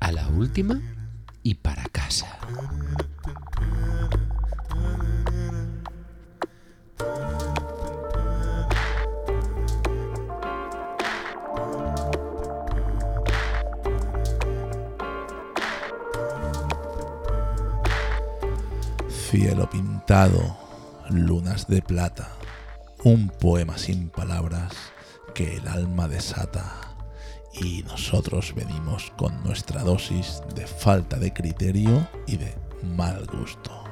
A la última y para casa. Cielo pintado, lunas de plata, un poema sin palabras que el alma desata. Y nosotros venimos con nuestra dosis de falta de criterio y de mal gusto.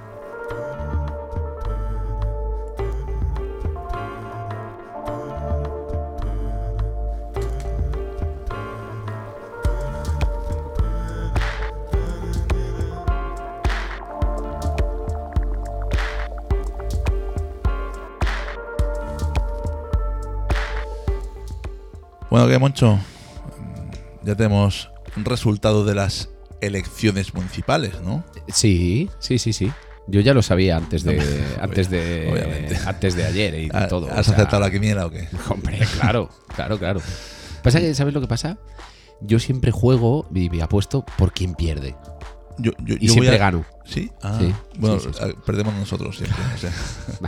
Bueno, ¿qué, Moncho? Ya tenemos un resultado de las elecciones municipales, ¿no? Sí, sí, sí, sí. Yo ya lo sabía antes de antes de obviamente. antes de ayer y de ¿Ha- todo. ¿Has o sea, aceptado la quiniela o qué? Hombre, claro, claro, claro. Pasa que, ¿sabes lo que pasa? Yo siempre juego y me apuesto por quien pierde. Yo, yo- Y yo voy siempre a- gano. ¿Sí? Ah, Sí, bueno, sí, sí, perdemos nosotros siempre. o sea.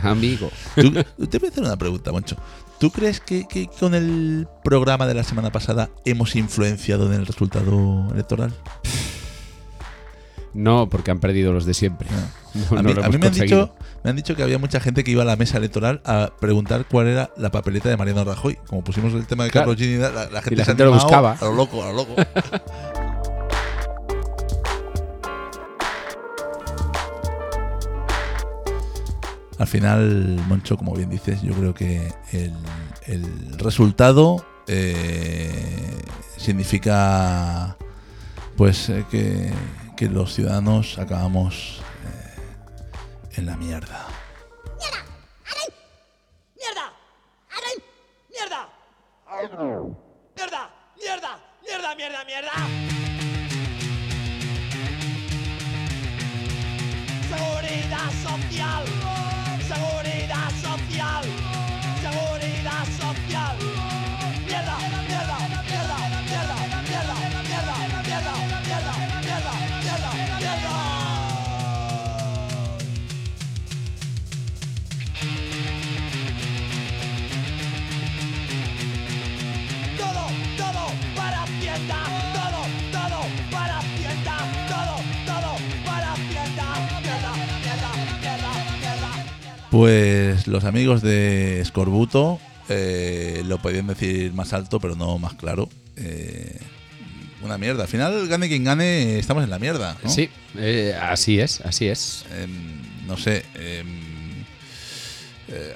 Amigo. Tú- te voy a hacer una pregunta, Moncho. ¿Tú crees que, que con el programa de la semana pasada hemos influenciado en el resultado electoral? No, porque han perdido los de siempre. No, a no mí, lo a mí me, han dicho, me han dicho que había mucha gente que iba a la mesa electoral a preguntar cuál era la papeleta de Mariano Rajoy. Como pusimos el tema de Claro. Carlos Gini, la, la gente, la se gente lo buscaba. A lo loco, a lo loco. Al final, Moncho, como bien dices, yo creo que el, el resultado eh, significa pues eh, que, que los ciudadanos acabamos eh, en la mierda. ¡Mierda! ¡Aray! ¡Mierda! ¡Mierda! ¡Mierda! ¡Mierda, mierda, mierda! Seguridad social. seguridad. Somos Pues los amigos de Scorbuto eh, lo podían decir más alto, pero no más claro. Eh, una mierda. Al final, gane quien gane, estamos en la mierda. ¿no? Sí, eh, así es, así es. Em, no sé. em, eh,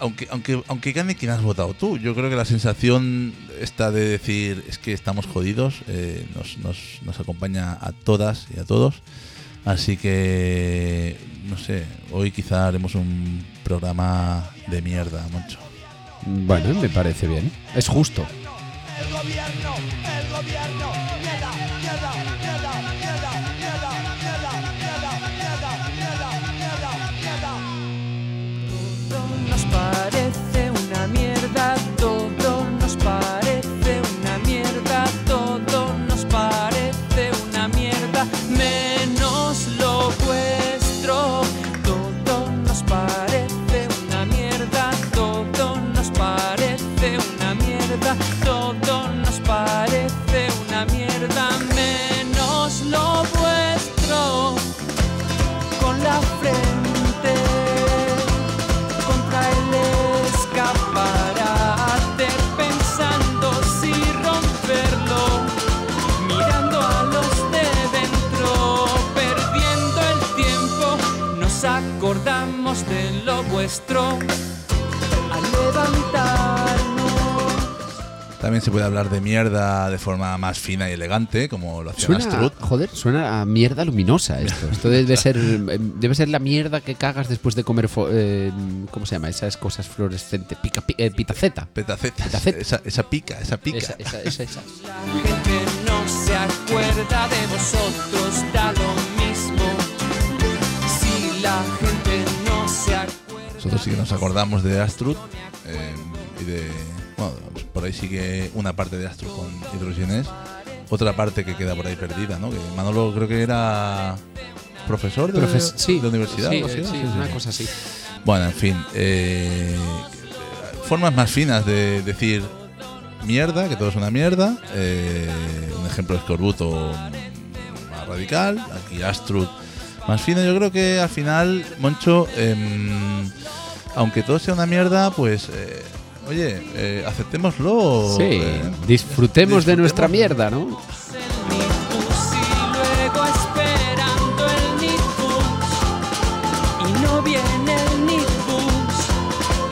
aunque, aunque, aunque gane quien has votado tú, yo creo que la sensación está de decir es que estamos jodidos, eh, nos, nos, nos acompaña a todas y a todos. Así que, no sé, hoy quizá haremos un programa de mierda, Moncho. Bueno, me parece bien. Es justo. El gobierno, el gobierno, mierda, mierda, mierda, mierda, mierda, También se puede hablar de mierda de forma más fina y elegante, como lo hacía Suena, Astrud. joder, suena a mierda luminosa esto. Esto debe ser, eh, debe ser la mierda que cagas después de comer, fo- eh, ¿cómo se llama? Esas cosas fluorescentes, pica, pi- eh, pitaceta. Petacetas. Petaceta. Esa, esa pica, esa pica. Esa, esa, esa, esa. La gente no se acuerda de vosotros, da lo mismo. Si la gente no se acuerda. Nosotros sí que nos acordamos de Astrud eh, y de. Bueno, por ahí sigue una parte de Astrud con Hidrogenes. otra parte que queda por ahí perdida, ¿no? Que Manolo creo que era profesor de, Profes- sí, de universidad. sí, una cosa así. Bueno, en fin. eh, formas más finas de decir mierda, que todo es una mierda. eh, un ejemplo es Corbuto más radical. Aquí Astrud más fina. Yo creo que al final, Moncho, em, aunque todo sea una mierda, pues. eh, Oye, eh, aceptémoslo. Sí, eh, disfrutemos de nuestra mierda, ¿no? el Nitbus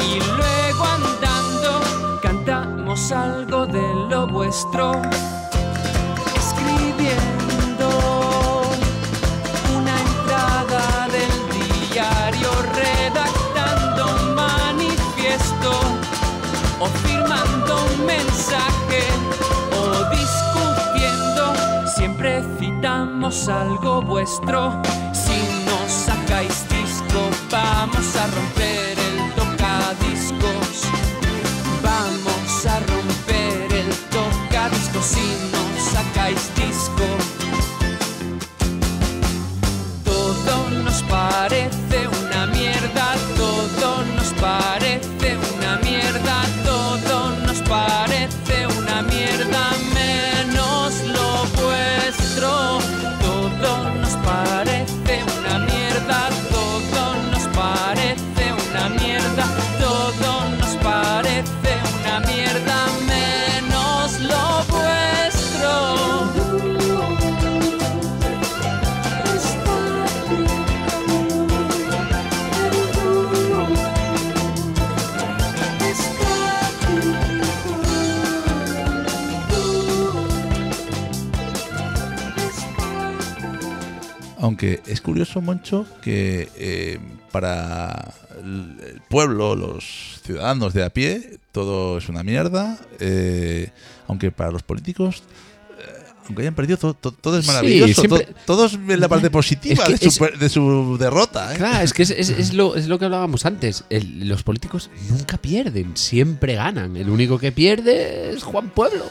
y luego o firmando un mensaje o discutiendo. Siempre citamos algo vuestro. Si nos sacáis disco, vamos a romper Aunque es curioso, Moncho, que eh, para el pueblo, los ciudadanos de a pie, todo es una mierda. eh, aunque para los políticos, eh, aunque hayan perdido, todo, todo- todo es Sí, maravilloso. siempre- to- todos ven la parte positiva Es que de, su, es- per- de su derrota. ¿eh? Claro, es que es, es- es lo, es lo que hablábamos antes. El- los políticos nunca pierden, siempre ganan. El único que pierde es Juan Pueblo.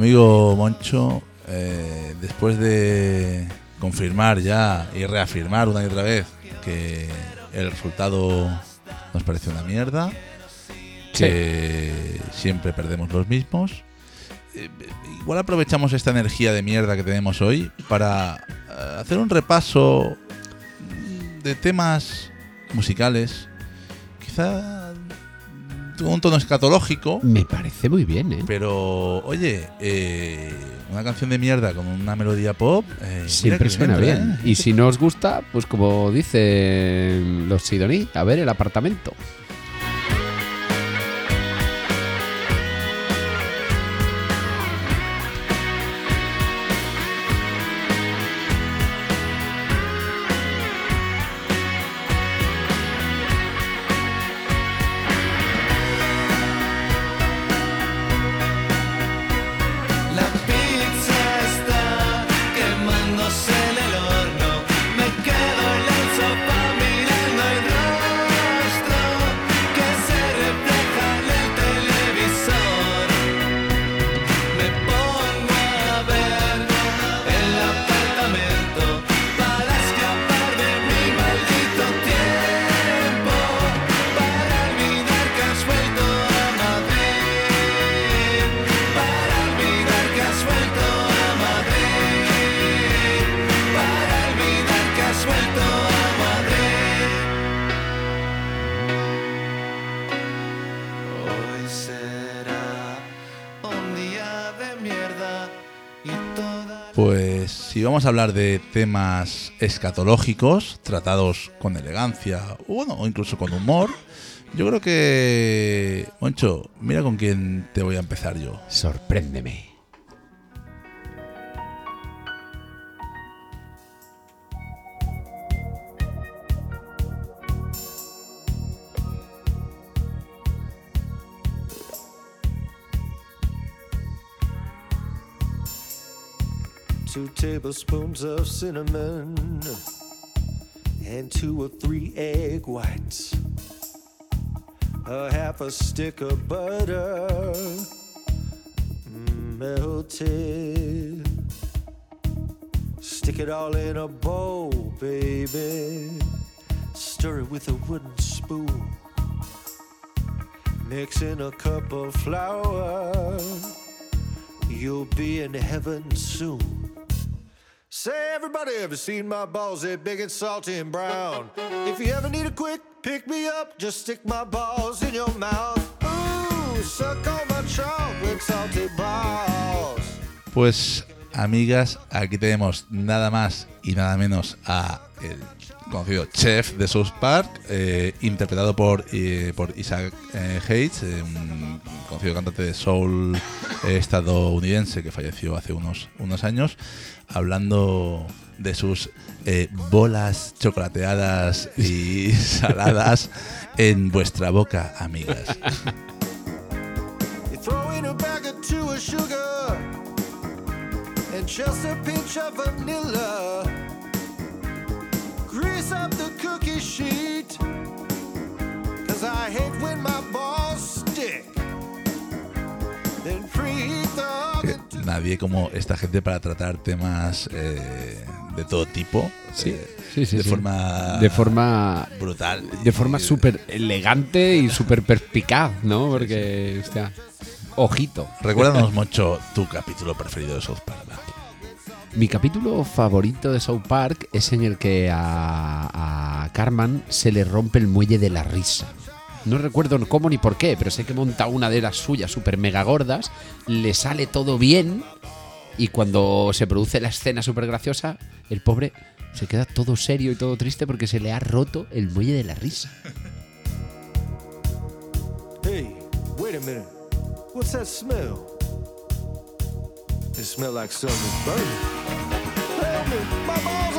Amigo Moncho, eh, después de confirmar ya y reafirmar una y otra vez que el resultado nos parece una mierda, que siempre perdemos los mismos, eh, igual aprovechamos esta energía de mierda que tenemos hoy para eh, hacer un repaso de temas musicales, quizá un tono escatológico, Me parece muy bien, ¿eh? pero, oye, eh, una canción de mierda con una melodía pop. eh, Siempre suena entra, bien. ¿eh? Y si no os gusta, pues como dicen los Sidoní, a ver el apartamento. Vamos a hablar de temas escatológicos, tratados con elegancia, o bueno, incluso con humor, yo creo que, Moncho, mira con quién te voy a empezar yo. Sorpréndeme. Two tablespoons of cinnamon, and two or three egg whites, a half a stick of butter melted. Stick it all in a bowl, baby. Stir it with a wooden spoon. Mix in a cup of flour. You'll be in heaven soon. Say, everybody ever seen my balls? They're big and salty and brown. If you ever need a quick pick me up, just stick my balls in your mouth. Ooh, suck on my chocolate salty balls. Pues, amigas, aquí tenemos nada más y nada menos a el conocido chef de South Park, eh, interpretado por, eh, por Isaac eh, Hayes, eh, un conocido cantante de soul estadounidense que falleció hace unos, unos años, hablando de sus eh, bolas chocolateadas y saladas en vuestra boca, amigas. Grease up the cookie sheet. Cause I hate when my balls stick. Then preheat the que oven to nadie como esta gente para tratar temas eh, de todo tipo. Sí, eh, sí, sí, de sí. forma De forma brutal. de forma súper elegante y súper perspicaz, ¿no? Porque, hostia, ojito. Recuérdanos mucho tu capítulo preferido de South Park. Mi capítulo favorito de South Park es en el que a, a Carman se le rompe el muelle de la risa. No recuerdo cómo ni por qué, pero sé que monta una de las suyas súper mega gordas, le sale todo bien y cuando se produce la escena súper graciosa, el pobre se queda todo serio y todo triste porque se le ha roto el muelle de la risa. Hey, wait a minute. What's that smell? It smells like something's burning. Help me! My balls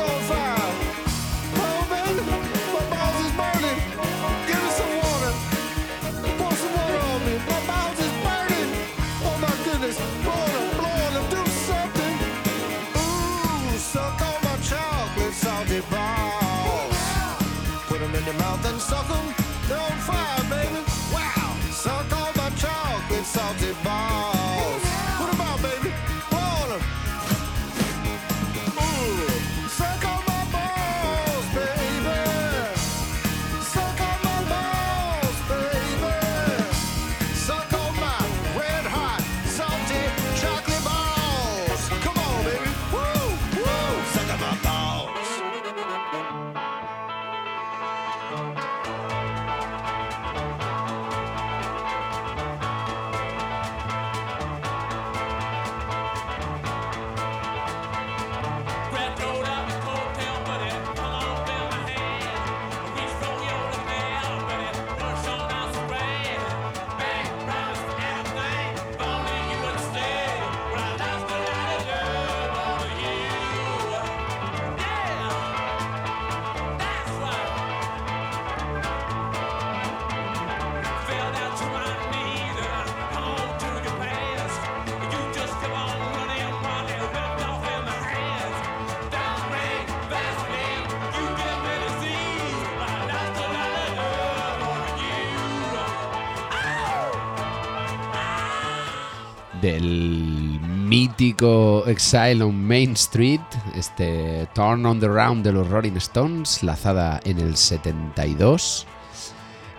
del mítico Exile on Main Street, este Turn on the Round de los Rolling Stones, lanzada en el 72.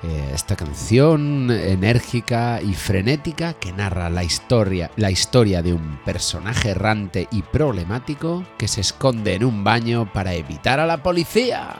Eh, esta canción enérgica y frenética que narra la historia, la historia de un personaje errante y problemático que se esconde en un baño para evitar a la policía.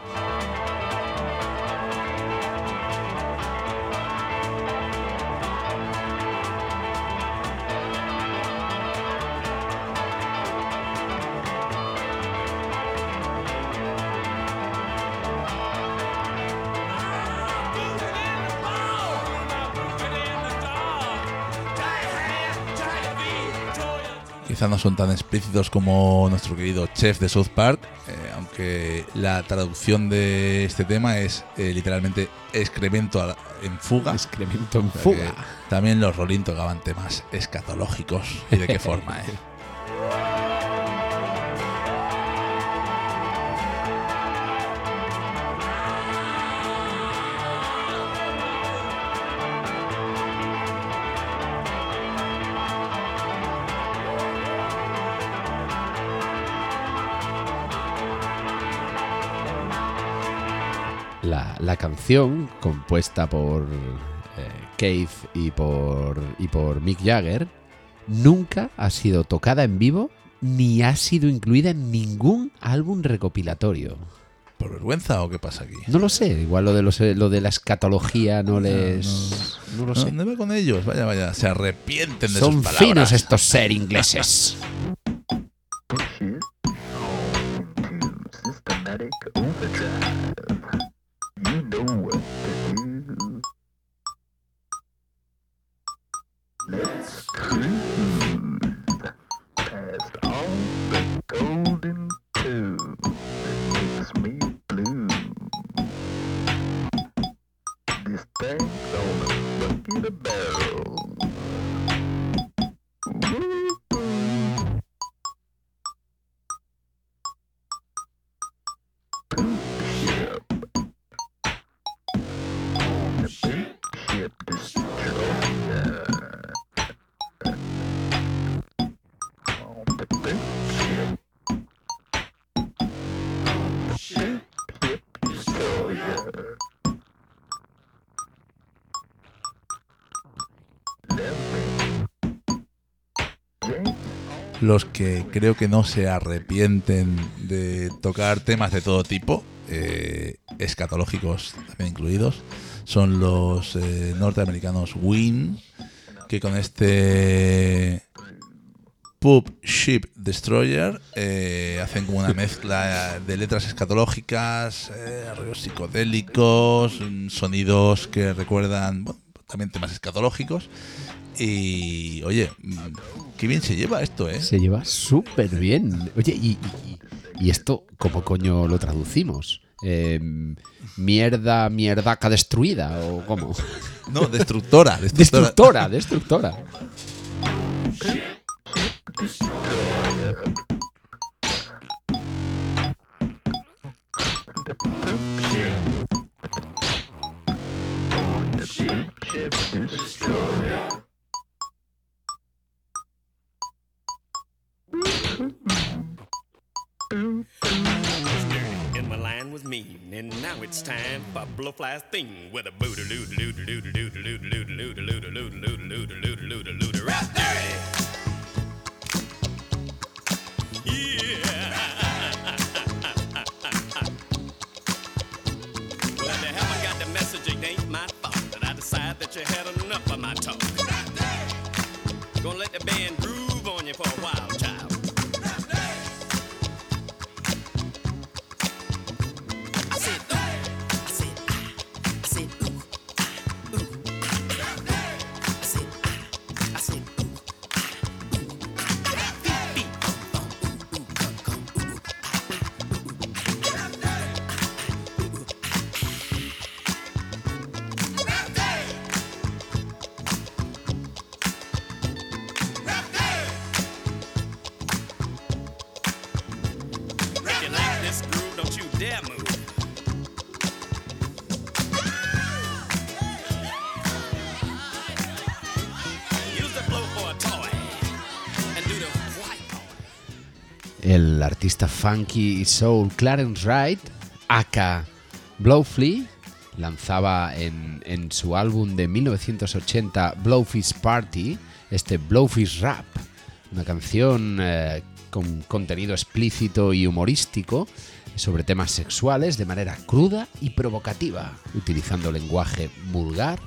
Quizá no son tan explícitos como nuestro querido chef de South Park, eh, aunque la traducción de este tema es eh, literalmente excremento la- en fuga. Excremento en fuga. También los Rolling tocaban temas escatológicos. ¿Y de qué forma, eh? La, canción, compuesta por eh, Keith y por, y por Mick Jagger, nunca ha sido tocada en vivo ni ha sido incluida en ningún álbum recopilatorio. ¿Por vergüenza o qué pasa aquí? No lo sé, igual lo de, los, lo de la escatología no les... No lo No, sé. ¿Dónde va con ellos? Vaya, vaya, se arrepienten de Son sus palabras. finos estos ser ingleses. Los que creo que no se arrepienten de tocar temas de todo tipo, eh, escatológicos también incluidos, son los eh, norteamericanos Win, que con este Pub Ship Destroyer eh, hacen como una mezcla de letras escatológicas, arreglos psicodélicos, mm, sonidos que recuerdan bueno, también temas escatológicos. Y oye, qué bien se lleva esto, ¿eh? Se lleva súper bien. Oye, y, y- y esto, ¿cómo coño lo traducimos? Eh, mierda, mierdaca destruida, o cómo? No, destructora, destructora. Destructora, destructora. And my line was mean, and now it's time for Blowfly's thing with a booter loo loo loo loo loo loo loo loo loo loo loo loo loo loo loo loo rap dirty. Yeah. Well, if you haven't got the message, it ain't my fault that I decide that you had enough of my talk. Gonna let the band groove artista funky soul Clarence Wright, aka Blowflea, lanzaba en, en su álbum de 1980 Blowfish Party este Blowfish Rap, una canción eh, con contenido explícito y humorístico sobre temas sexuales de manera cruda y provocativa, utilizando lenguaje vulgar,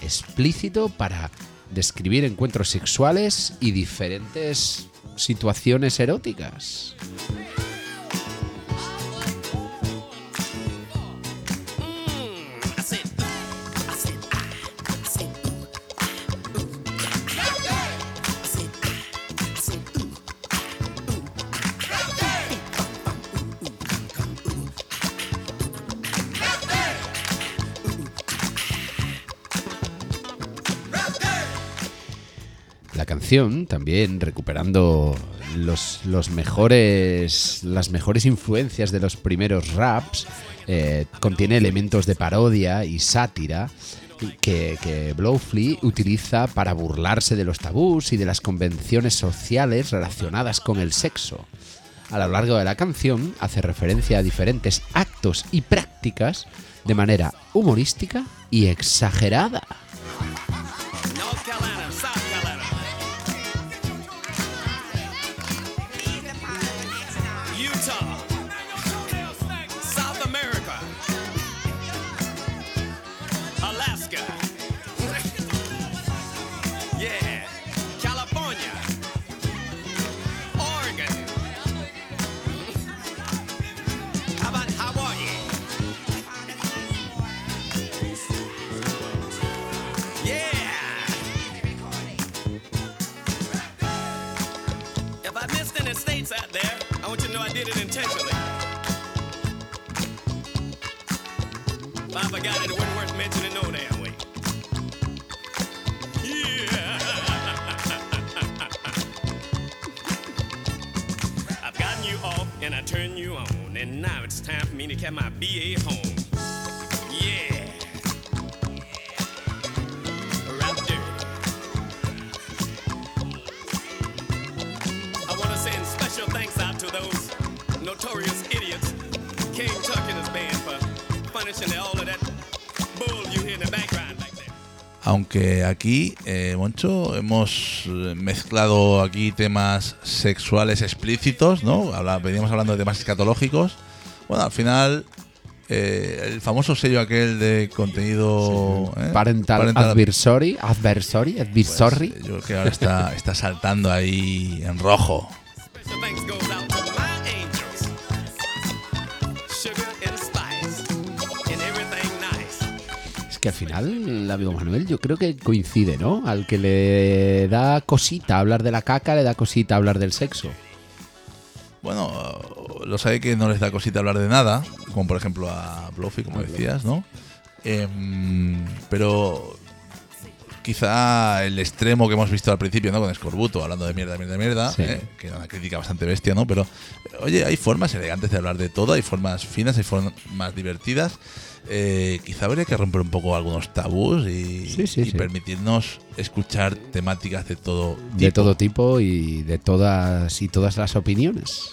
explícito para describir encuentros sexuales y diferentes situaciones eróticas. También recuperando los, los mejores, las mejores influencias de los primeros raps, eh, contiene elementos de parodia y sátira que, Blowflea utiliza para burlarse de los tabús y de las convenciones sociales relacionadas con el sexo. A lo largo de la canción hace referencia a diferentes actos y prácticas de manera humorística y exagerada. Did it intentionally. It, it wasn't worth mentioning no damn way. Yeah. I've gotten you off and I turned you on, and now it's time for me to get my BA home. Aunque aquí, eh, Moncho, hemos eh, mezclado aquí temas sexuales explícitos, ¿no? Habla- veníamos hablando de temas escatológicos. Bueno, al final, eh, el famoso sello aquel de contenido... ¿eh? Parental, adversary, adversary, pues, adversary. eh, yo creo que ahora está, está saltando ahí en rojo. Que al final, amigo Manuel, yo creo que coincide, ¿no? Al que le da cosita hablar de la caca, le da cosita hablar del sexo. Bueno, los hay que no les da cosita hablar de nada, como por ejemplo a Bluffy, como decías, ¿no? Em, pero quizá el extremo que hemos visto al principio, ¿no? Con Escorbuto, hablando de mierda, mierda, mierda, Sí. ¿eh? que era una crítica bastante bestia, ¿no? Pero, oye, hay formas elegantes de hablar de todo, hay formas finas, hay formas más divertidas. Eh, quizá habría que romper un poco algunos tabús y, Sí, sí, y sí. permitirnos escuchar temáticas de todo tipo. De todo tipo y de todas y todas las opiniones.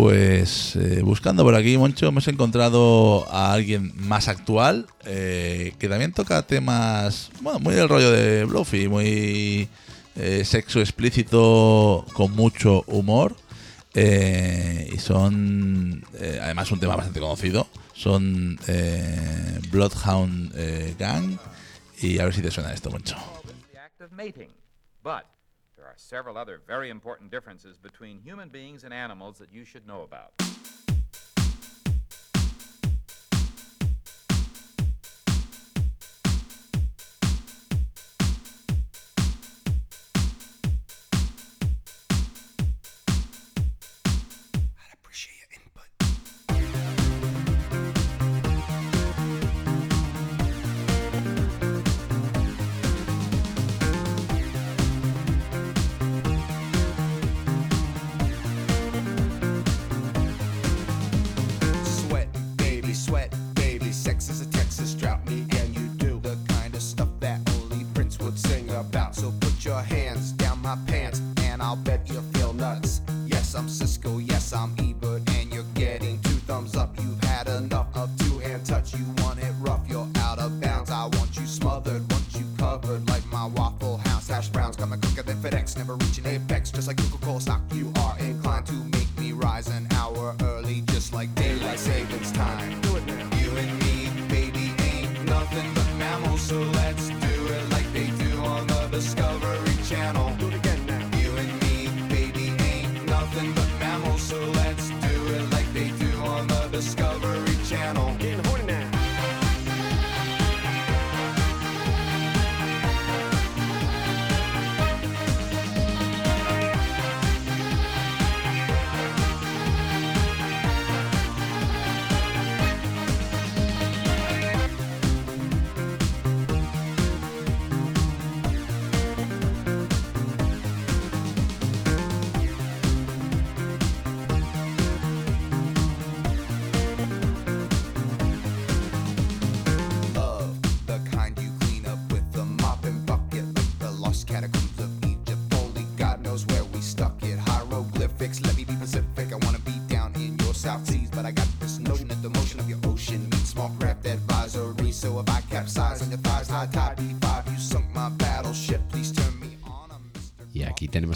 Pues eh, buscando por aquí, Moncho, hemos encontrado a alguien más actual eh, que también toca temas, bueno, muy del rollo de Bluffy, muy eh, sexo explícito con mucho humor. y son, además, un tema bastante conocido. Son Bloodhound Gang Y a ver si te suena esto mucho. There are several other very important differences between human beings and animals that you should know about.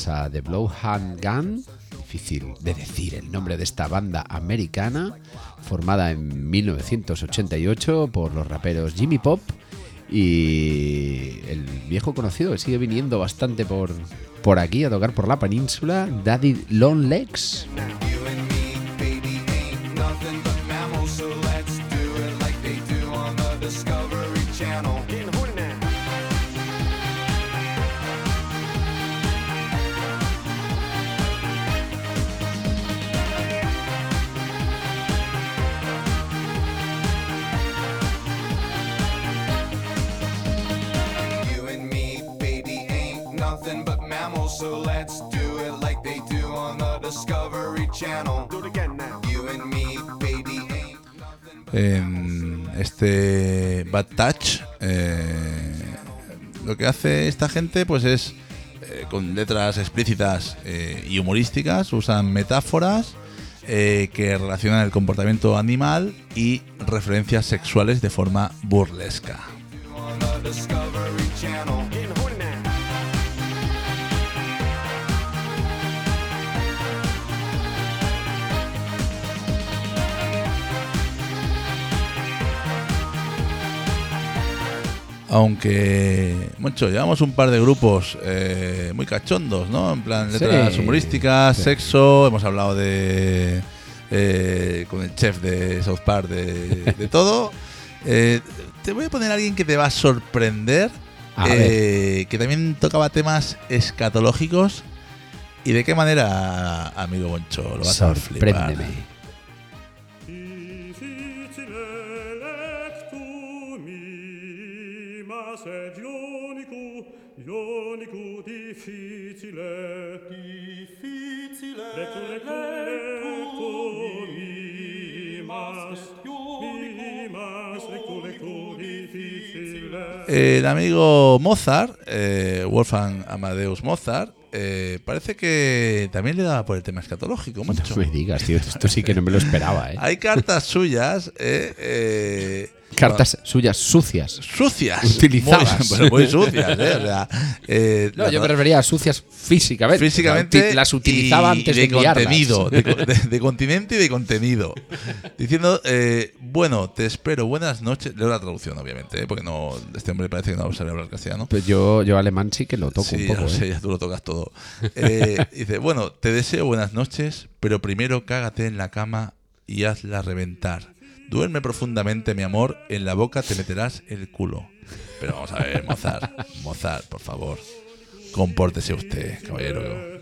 A The Blowhand Gun, difícil de decir el nombre de esta banda americana, formada en 1988 por los raperos Jimmy Pop y el viejo conocido que sigue viniendo bastante por, por aquí a tocar por la península, Daddy Long Legs. En este Bad Touch, eh, lo que hace esta gente pues es eh, con letras explícitas eh, y humorísticas, usan metáforas eh, que relacionan el comportamiento animal y referencias sexuales de forma burlesca. Aunque, mucho, llevamos un par de grupos eh, muy cachondos, ¿no? En plan, letras Sí. humorísticas, Sí. sexo, hemos hablado de. eh, con el chef de South Park, de, de todo. Eh, te voy a poner a alguien que te va a sorprender, A eh, que también tocaba temas escatológicos. ¿Y de qué manera, amigo Boncho, lo vas a flipar? Lectumi, ma sed ionicu, ionicu difficile. Difficile lectumi, mas ionicu, mas lectu lectu difficile. El amigo Mozart, eh, Wolfgang Amadeus Mozart, eh, parece que también le daba por el tema escatológico, macho. No me digas, tío, esto sí que no me lo esperaba, ¿eh? Hay cartas suyas eh, eh, Cartas suyas sucias. sucias. Utilizadas. Muy, pero muy sucias, ¿eh? O sea, eh, No, yo me refería a sucias físicamente. físicamente O sea, uti- las utilizaba y antes de, de, enviarlas. contenido de, de- de continente y de contenido diciendo eh, bueno te espero buenas noches leo la traducción obviamente ¿eh? porque no este hombre parece que no sabe hablar castellano Pues yo, yo alemán sí que lo toco sí un ya poco. lo sé ya tú lo tocas todo dice bueno te deseo buenas noches pero primero cágate en la cama y hazla reventar duerme profundamente mi amor en la boca te meterás el culo. Pero vamos a ver Mozart Mozart por favor compórtese usted caballero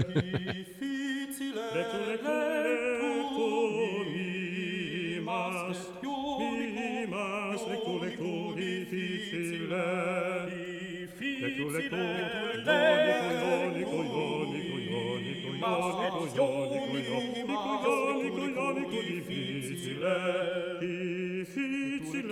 difficile, difficile, difficile,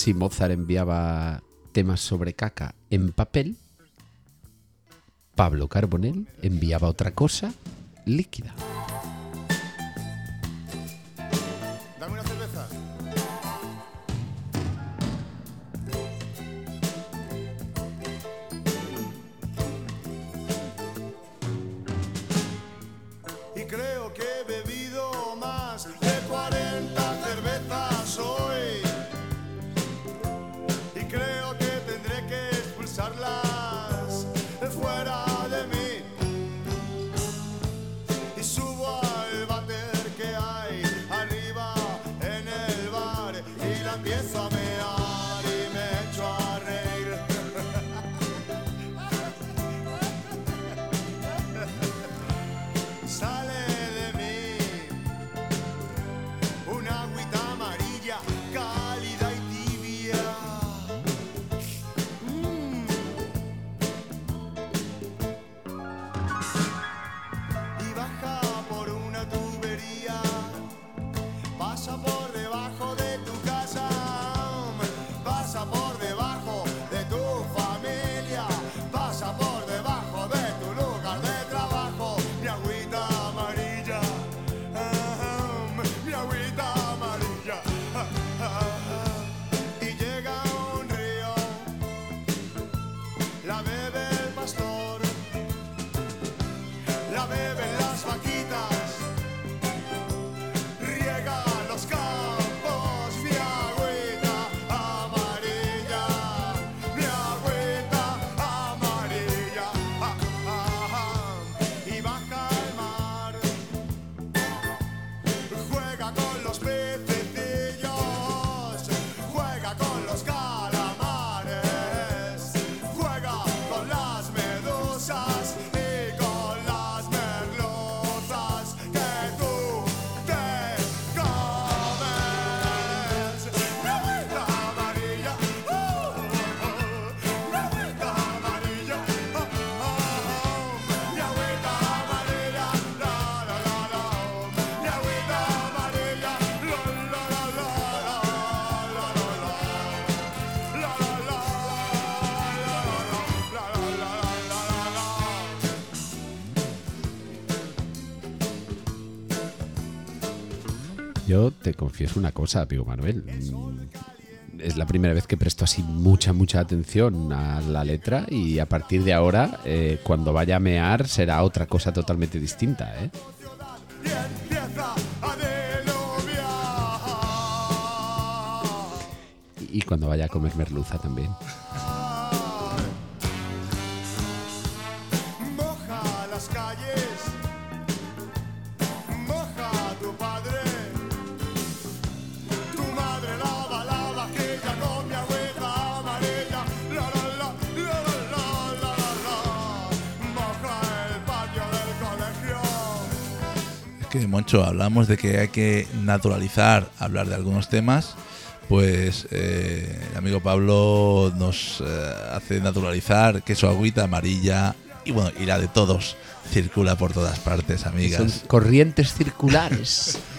Si Mozart enviaba temas sobre caca en papel, Pablo Carbonell enviaba otra cosa líquida. Confieso una cosa, amigo Manuel. Mm, Es la primera vez que presto así mucha, mucha atención a la letra y a partir de ahora, eh, cuando vaya a mear, será otra cosa totalmente distinta, ¿eh? y cuando vaya a comer merluza también. Moja las calles, que, Moncho, hablamos de que hay que naturalizar hablar de algunos temas, pues eh, el amigo Pablo nos eh, hace naturalizar que su agüita amarilla y bueno, y la de todos circula por todas partes, Son amigas. corrientes circulares.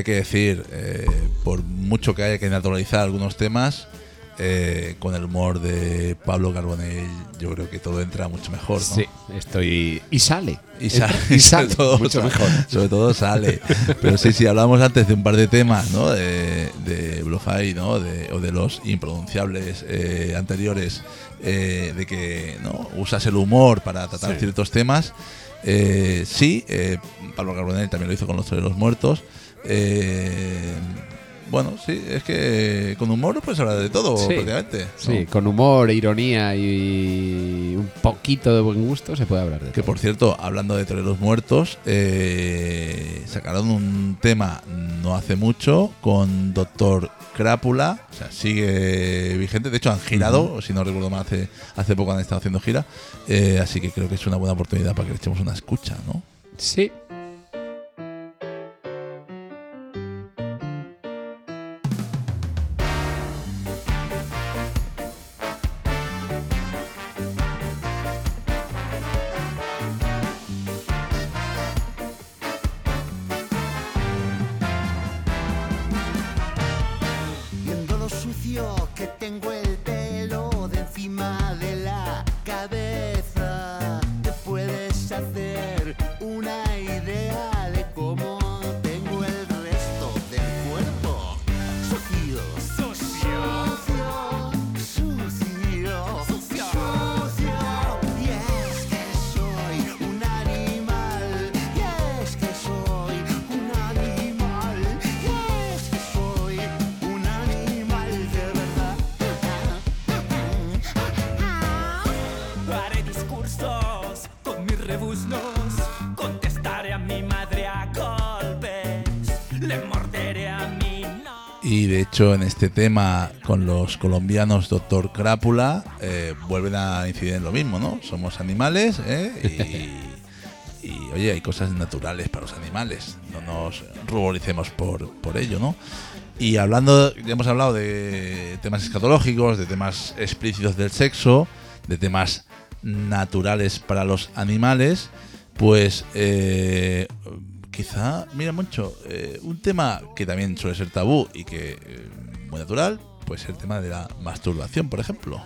hay que decir, eh, por mucho que haya que naturalizar algunos temas, eh, con el humor de Pablo Carbonell, yo creo que todo entra mucho mejor. ¿no? Sí, estoy. Y sale. Y sale, Y sale. sobre todo, mucho sale- mejor. Sobre todo sale. Pero sí, sí, hablamos antes de un par de temas, ¿no? De, de ¿no? De, o de los impronunciables eh, anteriores, eh, de que ¿no? usas el humor para tratar Sí. ciertos temas. Eh, sí, eh, Pablo Carbonell también lo hizo con los de los muertos. Eh, bueno, sí, es que con humor puedes hablar de todo, Sí. prácticamente. ¿no? Sí, con humor, ironía y un poquito de buen gusto se puede hablar de Que todo. por cierto, hablando de toreros muertos, eh, sacaron un tema no hace mucho con Doctor Crápula, o sea, sigue vigente. De hecho, han girado, si no recuerdo mal, hace, hace poco han estado haciendo gira. Eh, así que creo que es una buena oportunidad para que le echemos una escucha, ¿no? Sí. Este tema con los colombianos Doctor Crápula, eh, vuelven a incidir en lo mismo, ¿no? Somos animales, ¿eh? Y, oye, hay cosas naturales para los animales. No nos ruboricemos por, por ello, ¿no? Y hablando, ya hemos hablado de temas escatológicos, de temas explícitos del sexo, de temas naturales para los animales, pues eh, quizá, mira mucho, eh, un tema que también suele ser tabú y que muy natural, pues el tema de la masturbación, por ejemplo.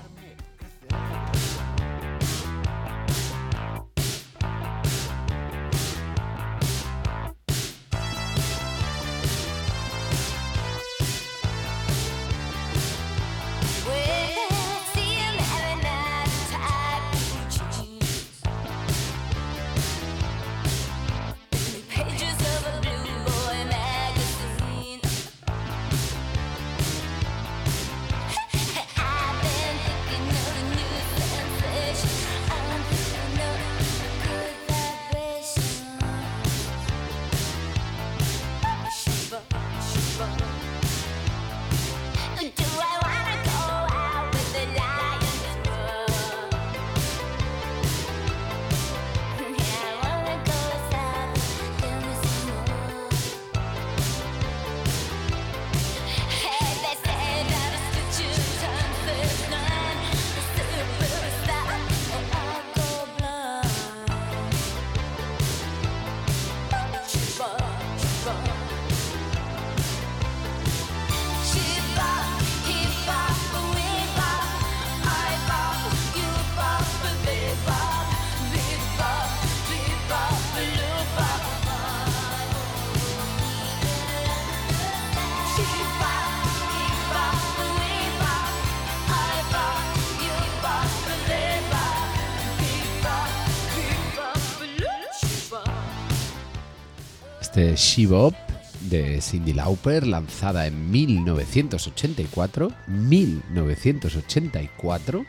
She Bop de Cindy Lauper, lanzada en 1984. 1984.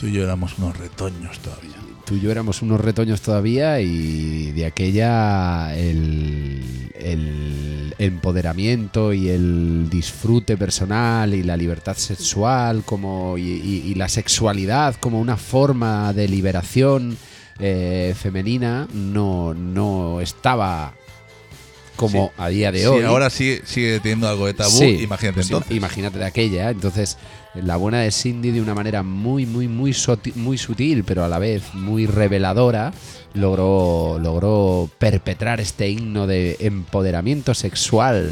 Tú y yo éramos unos retoños todavía. Tú y yo éramos unos retoños todavía y de aquella el, el empoderamiento y el disfrute personal y la libertad sexual como y, y- y la sexualidad como una forma de liberación eh, femenina no, no estaba como Sí. a día de Sí, hoy. ahora sigue, sigue teniendo algo de tabú, Sí, imagínate pues entonces. Imagínate de aquella. Entonces, la buena de Cindy, de una manera muy, muy, muy, muy sutil, pero a la vez muy reveladora, logró, logró perpetrar este himno de empoderamiento sexual.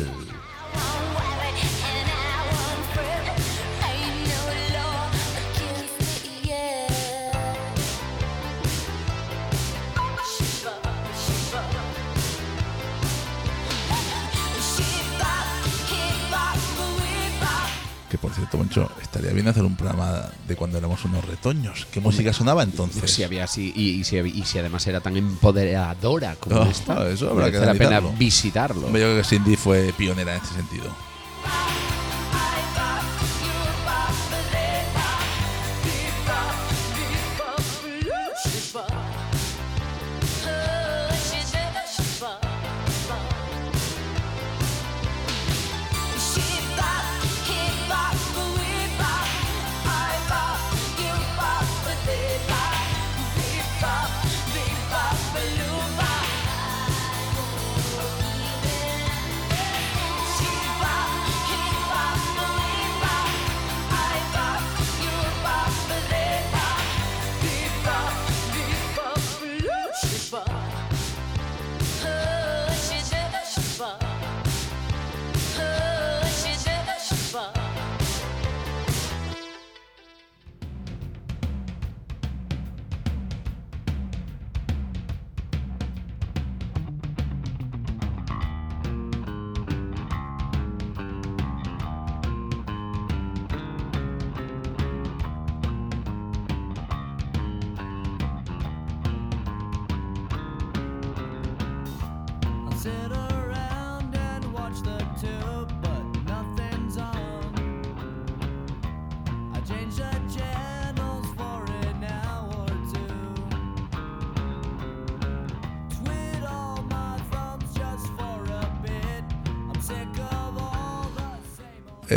Cierto, Moncho, estaría bien hacer un programa de cuando éramos unos retoños. ¿Qué música sonaba entonces? Si había así, y, y si, y si además era tan empoderadora como Oh, esta, eso habrá que la pena visitarlo. Yo creo que Cindy fue pionera en este sentido.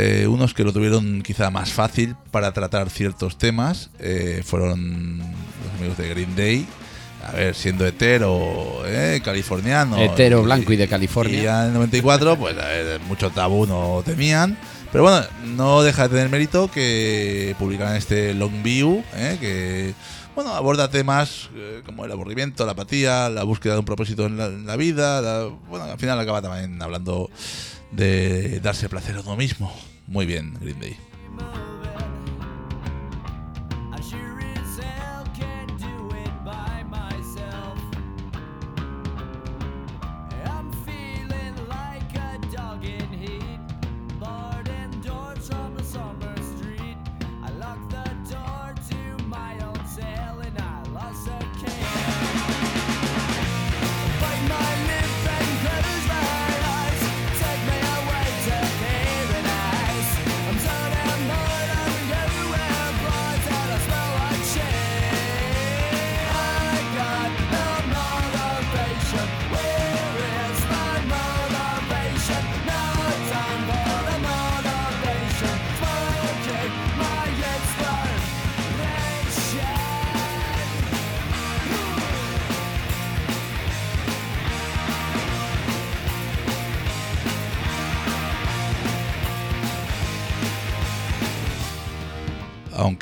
Eh, unos que lo tuvieron quizá más fácil para tratar ciertos temas eh, fueron los amigos de Green Day. A ver, siendo hetero, eh, californiano. Hetero, blanco y de California. Y ya en el 94, pues a ver, mucho tabú no temían. Pero bueno, no deja de tener mérito que publicaran este Long View, eh, que bueno, aborda temas eh, como el aburrimiento, la apatía, la búsqueda de un propósito en la, en la vida. la- bueno, al final acaba también hablando de darse placer a uno mismo. Muy bien, Green Day.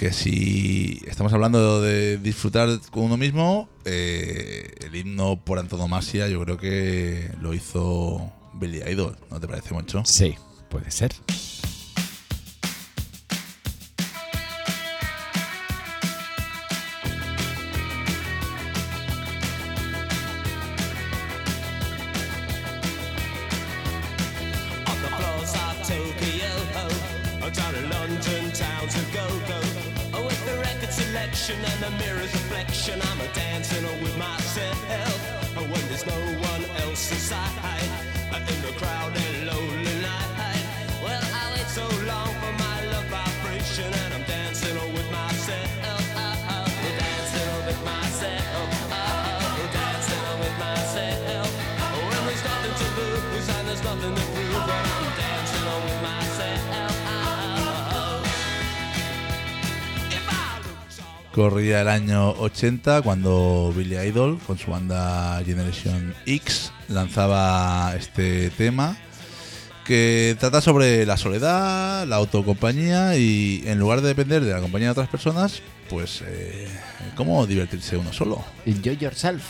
Aunque si estamos hablando de disfrutar con uno mismo, eh, el himno por antonomasia yo creo que lo hizo Billy Idol, ¿no te parece mucho? Sí, puede ser. el año 80 cuando Billy Idol con su banda Generation X lanzaba este tema que trata sobre la soledad, la autocompañía y en lugar de depender de la compañía de otras personas, pues eh, cómo divertirse uno solo. Enjoy yourself.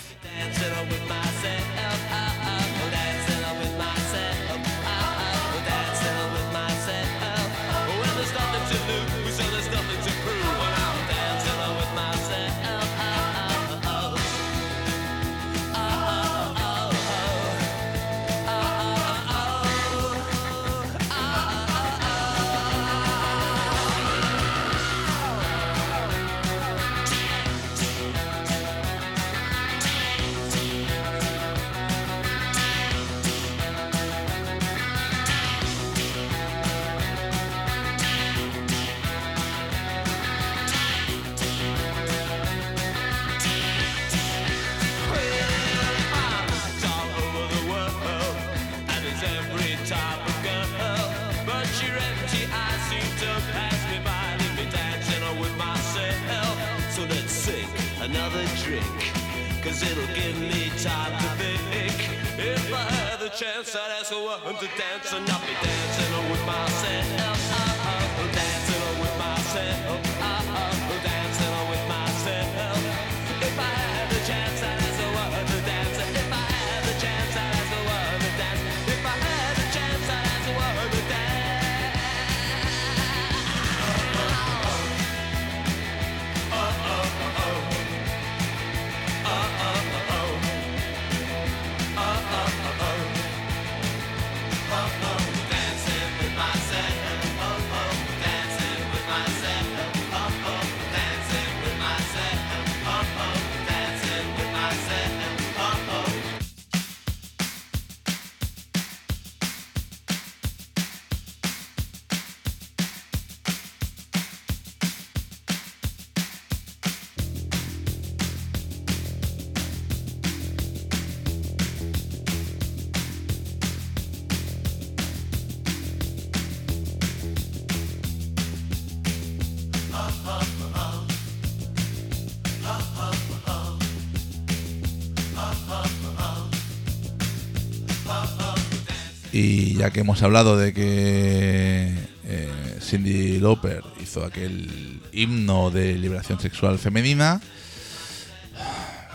Y ya que hemos hablado de que eh, Cindy Lauper hizo aquel himno de liberación sexual femenina,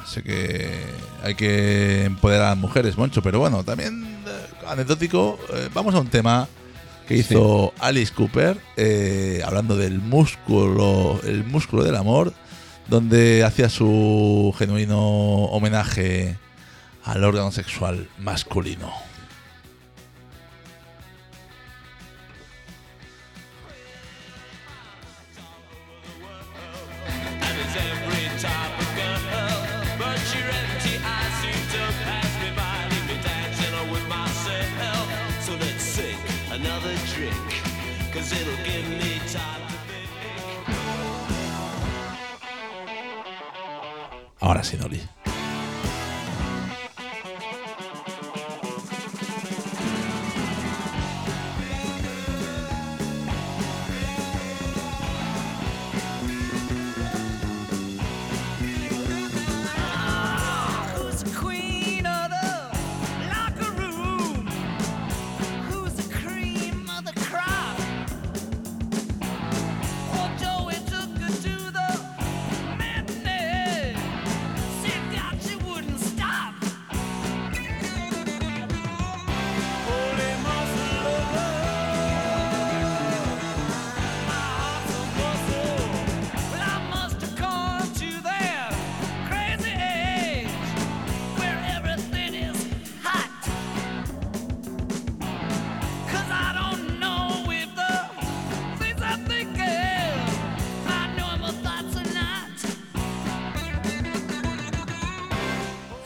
sé que hay que empoderar a las mujeres, Moncho, pero bueno, también eh, anecdótico, eh, vamos a un tema que hizo. Alice Cooper, eh, hablando del músculo, el músculo del amor, donde hacía su genuino homenaje al órgano sexual masculino. Sinoli.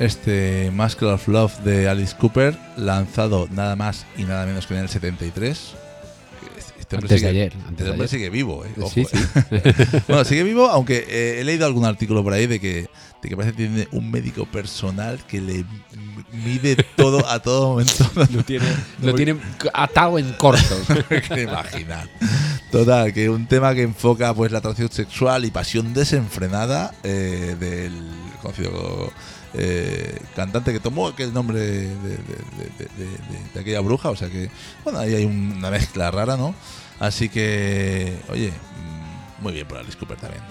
Este Muscle of Love de Alice Cooper, lanzado nada más y nada menos que en el 73. Este Antes sigue- de ayer, antes este de ayer. sigue vivo, eh, ojo, Sí, eh. bueno, sigue vivo, aunque eh, he leído algún artículo por ahí de que, de que parece que tiene un médico personal que le mide todo a todo momento. Lo tiene, lo tiene atado en corto. que imaginar. Total, que un tema que enfoca pues la atracción sexual y pasión desenfrenada eh, del conocido eh, cantante que tomó aquel nombre de, de- de- aquella bruja. O sea que, bueno, ahí hay una mezcla rara, ¿no? Así que, oye, mm, muy bien por Alice Cooper también.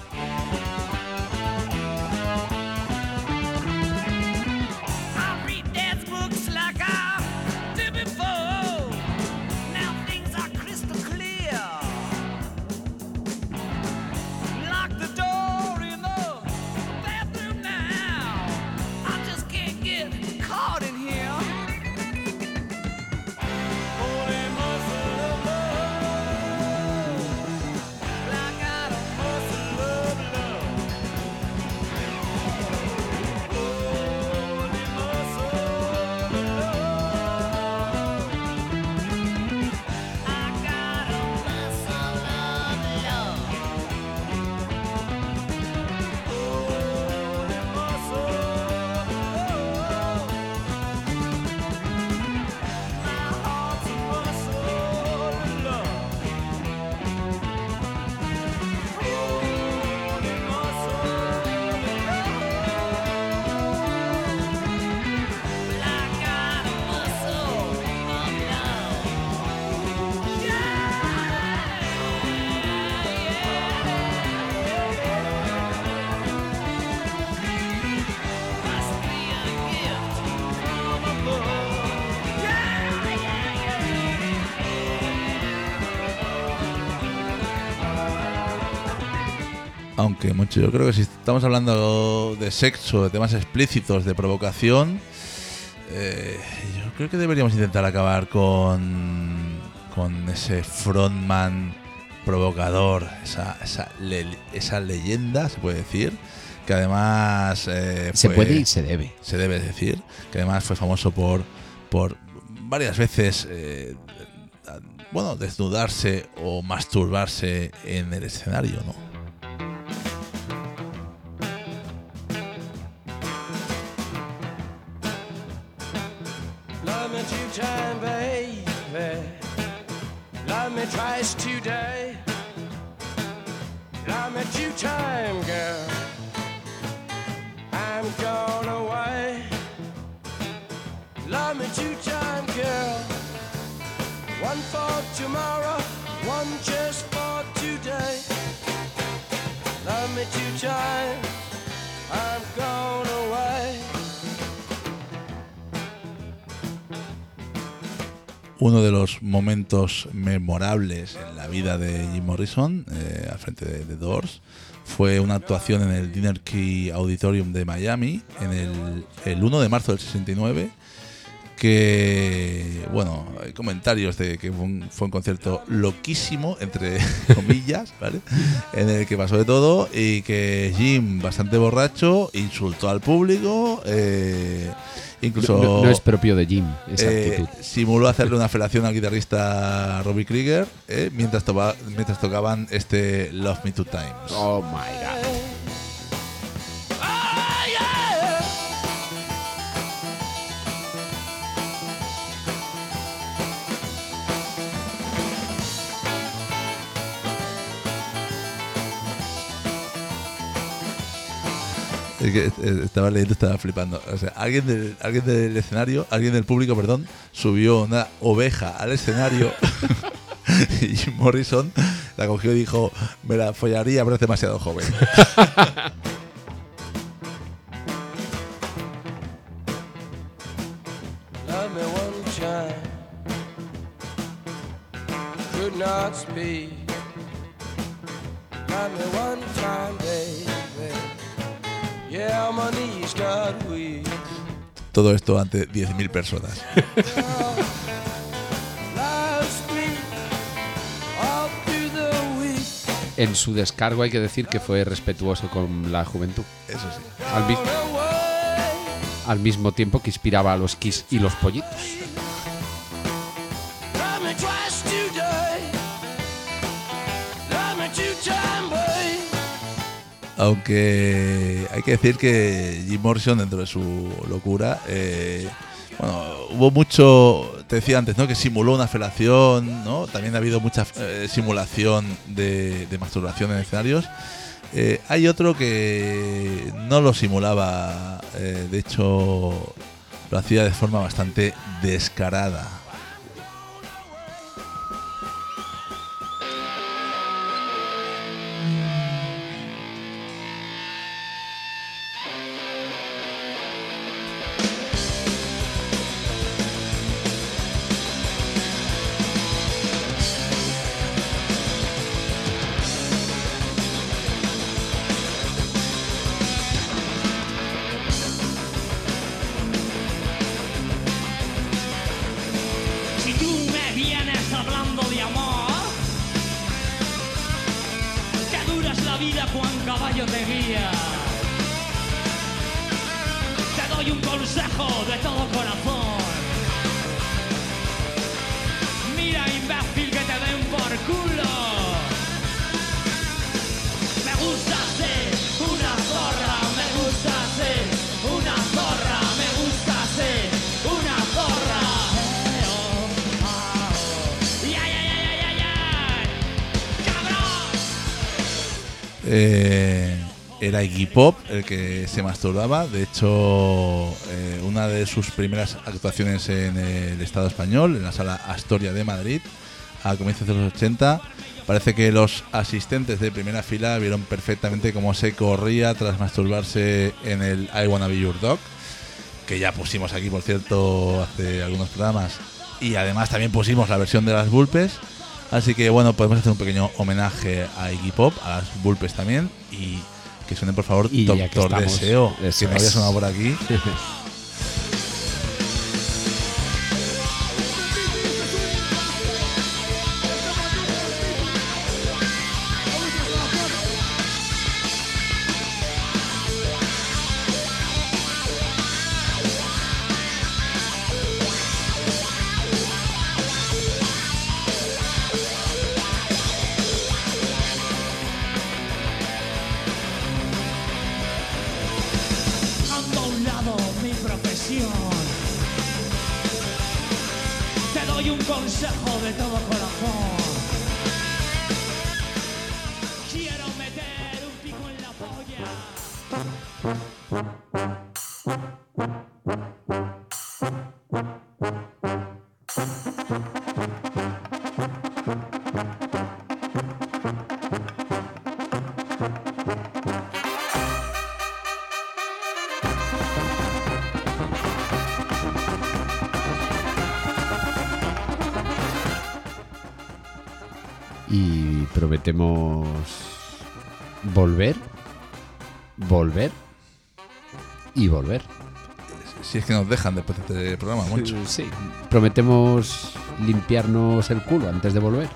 Aunque mucho, yo creo que si estamos hablando de sexo, de temas explícitos, de provocación, eh, yo creo que deberíamos intentar acabar con, con ese frontman provocador, esa, esa, le- esa leyenda, se puede decir, que además... eh, Se fue- puede y se debe. Se debe decir, que además fue famoso por, por varias veces... eh, bueno, desnudarse o masturbarse en el escenario, ¿no? Uno de los momentos memorables en la vida de Jim Morrison eh, al frente de The Doors fue una actuación en el Dinner Key Auditorium de Miami en el, el 1 de marzo del 69 que bueno hay comentarios de que fue un, fue un concierto loquísimo entre comillas ¿vale? en el que pasó de todo y que Jim bastante borracho insultó al público eh, incluso No, es propio de Jim esa eh, actitud. simuló hacerle una felación al guitarrista Robbie Krieger eh, mientras, toba- mientras tocaban este Love Me Two Times. Oh my god. Que estaba leyendo, estaba flipando. O sea, alguien del, alguien del escenario, alguien del público, perdón, subió una oveja al escenario y Jim Morrison la cogió y dijo, me la follaría, pero es demasiado joven. Todo esto ante 10.000 personas. En su descargo hay que decir que fue respetuoso con la juventud. Eso sí. Al al mismo tiempo que inspiraba a los Kiss y los pollitos. Aunque hay que decir que Jim Morrison, dentro de su locura, eh, bueno, hubo mucho, te decía antes, ¿no? Que simuló una felación, ¿no? También ha habido mucha eh, simulación de, de masturbación en escenarios. Eh, hay otro que no lo simulaba, de hecho lo hacía de forma bastante descarada. De hecho, eh, una de sus primeras actuaciones en el Estado español, en la sala Astoria de Madrid, a comienzos de los 80, parece que los asistentes de primera fila vieron perfectamente cómo se corría tras masturbarse en el I Wanna Be Your Dog, que ya pusimos aquí, por cierto, hace algunos programas. Y además también pusimos la versión de las Bulpes. Así que bueno, podemos hacer un pequeño homenaje a Iggy Pop, a las Bulpes también. Y que suene por favor Y Doctor estamos, Deseo, que no había sonado por aquí. Si es que nos dejan después de este programa, mucho. Sí, prometemos limpiarnos el culo antes de volver.